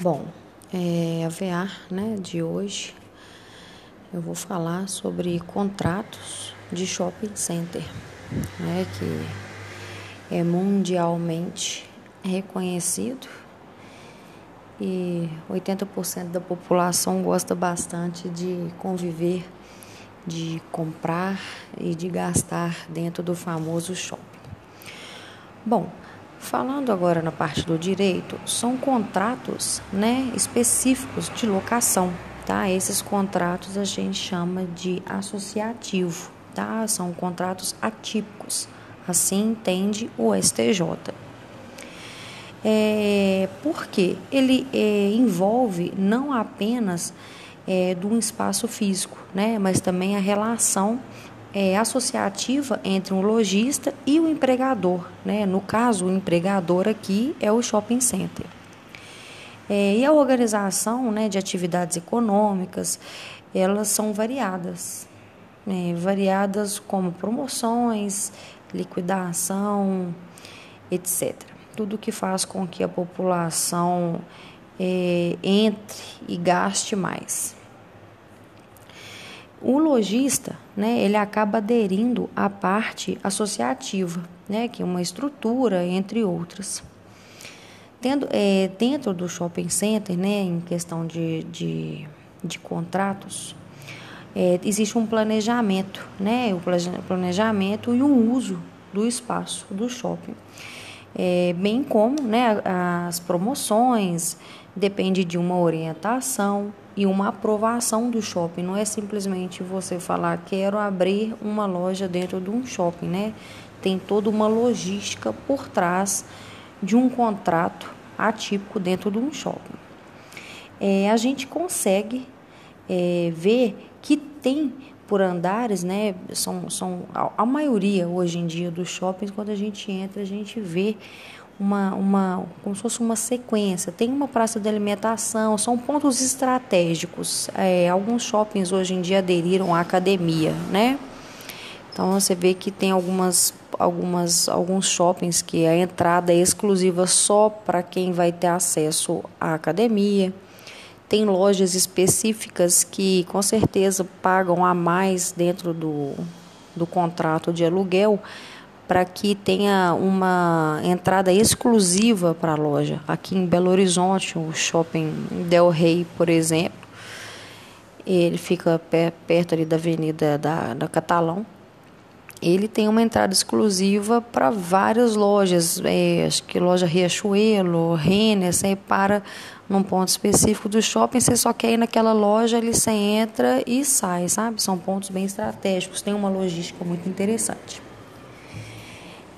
Bom, é, a VA né, de hoje eu vou falar sobre contratos de shopping center, né, que é mundialmente reconhecido e 80% da população gosta bastante de conviver, de comprar e de gastar dentro do famoso shopping. Bom, falando agora na parte do direito, são contratos, né, específicos de locação, tá? Esses contratos a gente chama de associativo, tá? São contratos atípicos. Assim entende o STJ. É, porque ele é, envolve não apenas é, de um espaço físico, né, mas também a relação é, associativa entre um lojista e o empregador. Né? No caso, o empregador aqui é o shopping center. É, e a organização né, de atividades econômicas, elas são variadas. Né? Variadas como promoções, liquidação, etc. Tudo que faz com que a população é, entre e gaste mais. O lojista, né, ele acaba aderindo à parte associativa, né, que é uma estrutura, entre outras. Tendo, é, dentro do shopping center, né, em questão de, de, de contratos, é, existe um planejamento, né, o planejamento e o uso do espaço do shopping. É, bem como né, as promoções, depende de uma orientação, e uma aprovação do shopping. Não é simplesmente você falar quero abrir uma loja dentro de um shopping, né? Tem toda uma logística por trás de um contrato atípico dentro de um shopping. É, a gente consegue é, ver que tem por andares, né? São, são a, maioria hoje em dia dos shoppings, quando a gente entra, a gente vê uma, uma, como se fosse uma sequência. Tem uma praça de alimentação, são pontos estratégicos. É, alguns shoppings hoje em dia aderiram à academia, né? Então você vê que tem algumas, algumas, alguns shoppings que a entrada é exclusiva só para quem vai ter acesso à academia. Tem lojas específicas que com certeza pagam a mais dentro do, do contrato de aluguel para que tenha uma entrada exclusiva para a loja. Aqui em Belo Horizonte, o shopping Del Rey, por exemplo, ele fica perto ali da Avenida da, da Catalão. Ele tem uma entrada exclusiva para várias lojas, é, acho que loja Riachuelo, Renner, você para num ponto específico do shopping, você só quer ir naquela loja, ali você entra e sai, sabe? São pontos bem estratégicos, tem uma logística muito interessante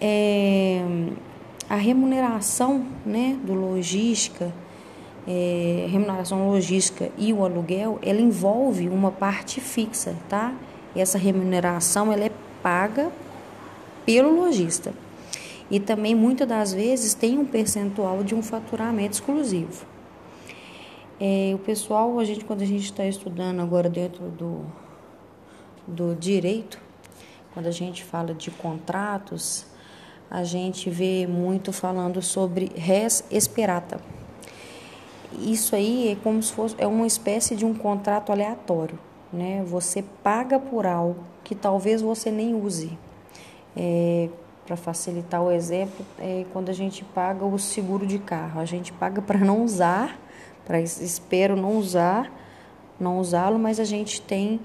é, a remuneração né, do logística, é, remuneração logística e o aluguel, ela envolve uma parte fixa, tá? Essa remuneração ela é paga pelo lojista. E também muitas das vezes tem um percentual de um faturamento exclusivo. É, o pessoal, a gente, quando a gente está estudando agora dentro do, do direito, quando a gente fala de contratos, a gente vê muito falando sobre res esperata. Isso aí é como se fosse é uma espécie de um contrato aleatório, né? Você paga por algo que talvez você nem use. É, para facilitar o exemplo, é quando a gente paga o seguro de carro, a gente paga para não usar, para espero não usar, não usá-lo, mas a gente tem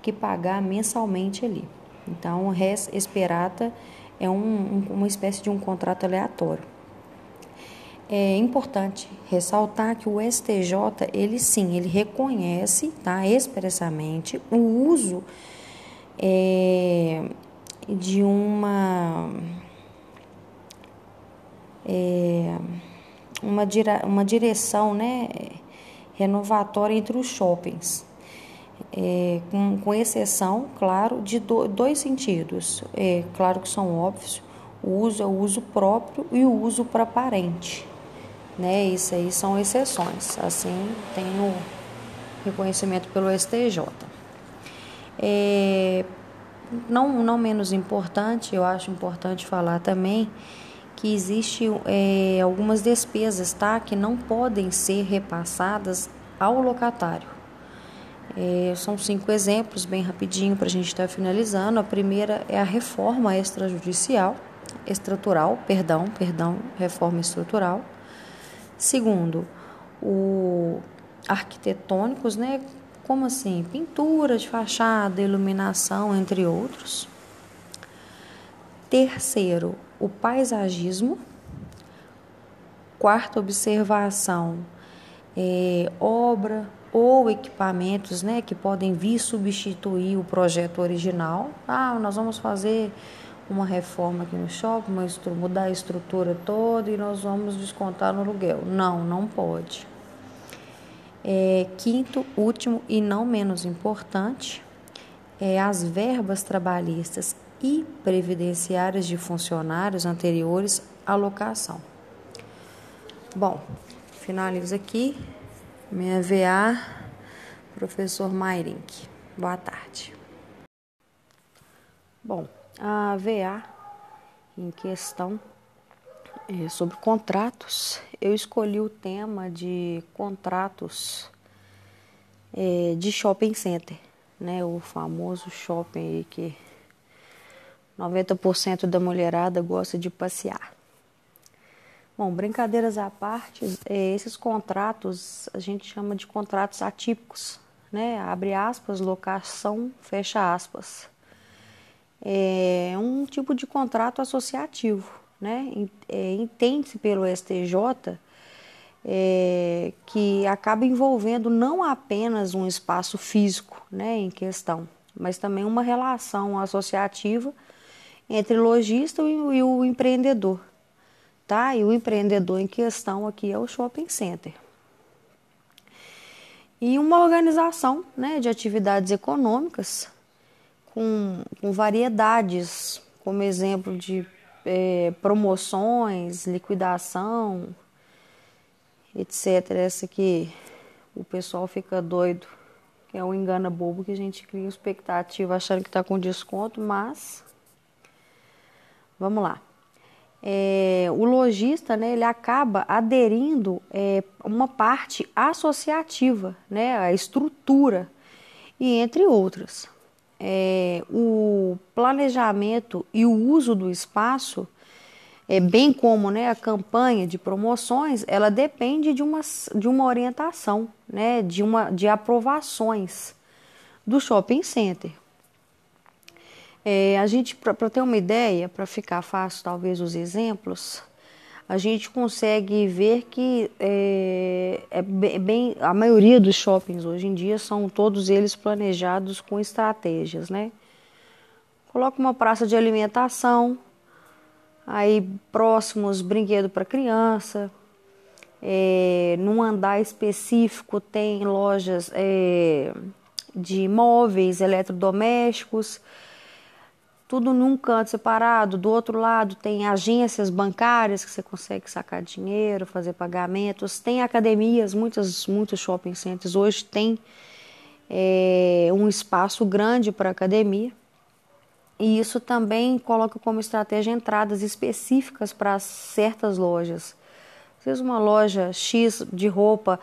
que pagar mensalmente ali. Então, res esperata é um, uma espécie de um contrato aleatório. É importante ressaltar que o STJ, ele sim, ele reconhece tá, expressamente o uso é, de uma, é, uma, dire, uma direção né, renovatória entre os shoppings é, com, com, exceção, claro, de do, dois sentidos. É claro que são óbvios, o uso é o uso próprio e o uso para parente. Né? Isso aí são exceções. Assim, tem o reconhecimento pelo STJ. É, não, não menos importante, eu acho importante falar também que existe é, algumas despesas, tá? Que não podem ser repassadas ao locatário. É, são cinco exemplos, bem rapidinho, para a gente estar tá finalizando. A primeira é a reforma extrajudicial, estrutural, perdão, perdão, reforma estrutural. Segundo, o arquitetônicos, né? Como assim? Pintura de fachada, iluminação, entre outros. Terceiro, o paisagismo. Quarta observação, é, obra ou equipamentos né, que podem vir substituir o projeto original. Ah, nós vamos fazer uma reforma aqui no shopping, mudar a estrutura toda e nós vamos descontar no aluguel. Não, não pode. É, quinto, último e não menos importante, é as verbas trabalhistas e previdenciárias de funcionários anteriores à locação. Bom, finalizo aqui minha VA, professor Mairink. Boa tarde. Bom, a VA em questão sobre contratos. Eu escolhi o tema de contratos é, de shopping center, né? O famoso shopping que 90% da mulherada gosta de passear. Bom, brincadeiras à parte, é, esses contratos a gente chama de contratos atípicos, né? Abre aspas, locação, fecha aspas. É um tipo de contrato associativo, né? É, Entende-se pelo STJ é, que acaba envolvendo não apenas um espaço físico, né, em questão, mas também uma relação associativa entre lojista e o empreendedor. Tá? E o empreendedor em questão aqui é o shopping center. E uma organização né, de atividades econômicas com, com variedades, como exemplo de é, promoções, liquidação, etc. Essa aqui o pessoal fica doido, que é um engana bobo que a gente cria expectativa achando que está com desconto, mas Vamos lá. É, o lojista, né, ele acaba aderindo é, uma parte associativa, né, a estrutura e entre outras. É, o planejamento e o uso do espaço, é, bem como né, a campanha de promoções, ela depende de uma, de uma orientação, né, de, uma, de aprovações do shopping center. É, a gente, para ter uma ideia, para ficar fácil talvez os exemplos, a gente consegue ver que é, é bem, a maioria dos shoppings hoje em dia são todos eles planejados com estratégias, né? Coloca uma praça de alimentação, aí próximos brinquedos para criança, é, num andar específico tem lojas é, de móveis eletrodomésticos, tudo num canto separado. Do outro lado tem agências bancárias que você consegue sacar dinheiro, fazer pagamentos. Tem academias, muitas, muitos shopping centers hoje tem é, um espaço grande para academia. E isso também coloca como estratégia entradas específicas para certas lojas. Às vezes uma loja X de roupa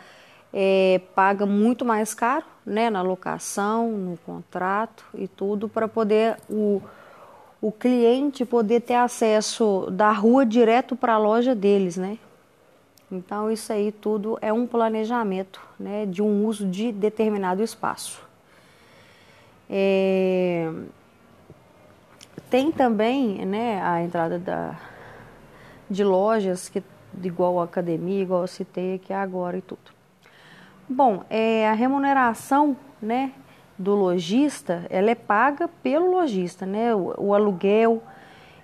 é, paga muito mais caro né, na locação, no contrato e tudo, para poder o o cliente poder ter acesso da rua direto para a loja deles, né? Então isso aí tudo é um planejamento, né, de um uso de determinado espaço. É... Tem também, né, a entrada da, de lojas que igual a academia, igual eu citei aqui agora e tudo. Bom, é, a remuneração, né, do lojista, ela é paga pelo lojista, né? O, o aluguel,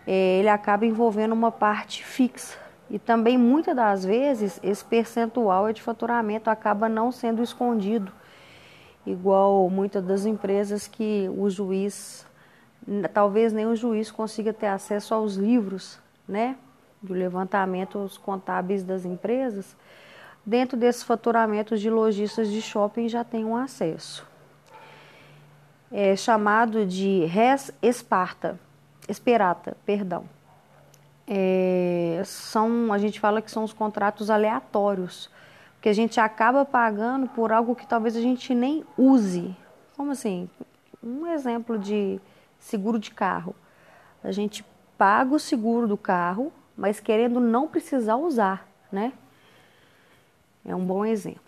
é, ele acaba envolvendo uma parte fixa. E também, muitas das vezes, esse percentual de faturamento acaba não sendo escondido, igual muitas das empresas que o juiz, talvez nem o juiz consiga ter acesso aos livros, né? Do levantamento os contábeis das empresas. Dentro desses faturamentos de lojistas de shopping já tem um acesso é chamado de res esparta, esperata, perdão. é, são, a gente fala que são os contratos aleatórios, porque a gente acaba pagando por algo que talvez a gente nem use. Como assim? Um exemplo de seguro de carro. A gente paga o seguro do carro, mas querendo não precisar usar, né? É um bom exemplo.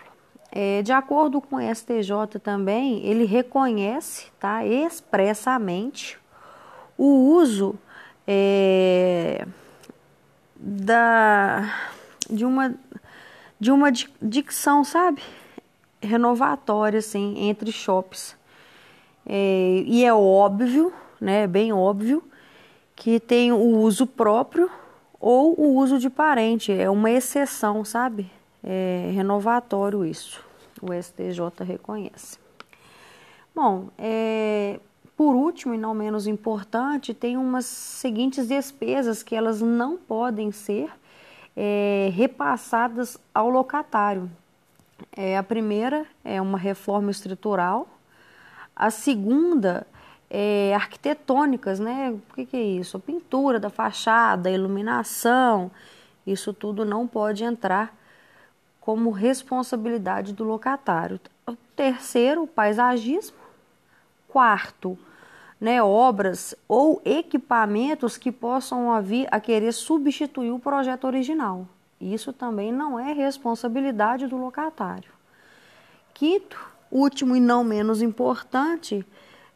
É, de acordo com o STJ também, ele reconhece tá, expressamente o uso é, da, de, uma, de uma dicção, sabe? Renovatória, assim, entre shops. É, e é óbvio, né? Bem óbvio, que tem o uso próprio ou o uso de parente. É uma exceção, sabe? É renovatório isso. O STJ reconhece. Bom, é, por último e não menos importante, tem umas seguintes despesas que elas não podem ser é, repassadas ao locatário. É, a primeira é uma reforma estrutural, a segunda é arquitetônicas, né? O que, que é isso? A pintura da fachada, a iluminação, isso tudo não pode entrar como responsabilidade do locatário. Terceiro, paisagismo. Quarto, né, obras ou equipamentos que possam vir a querer substituir o projeto original. Isso também não é responsabilidade do locatário. Quinto, último e não menos importante,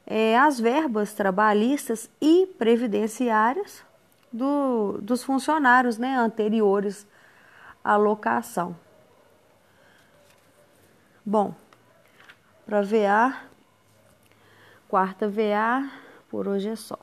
é as verbas trabalhistas e previdenciárias do, dos funcionários né, anteriores à locação. Bom, para VA, quarta VA, por hoje é só.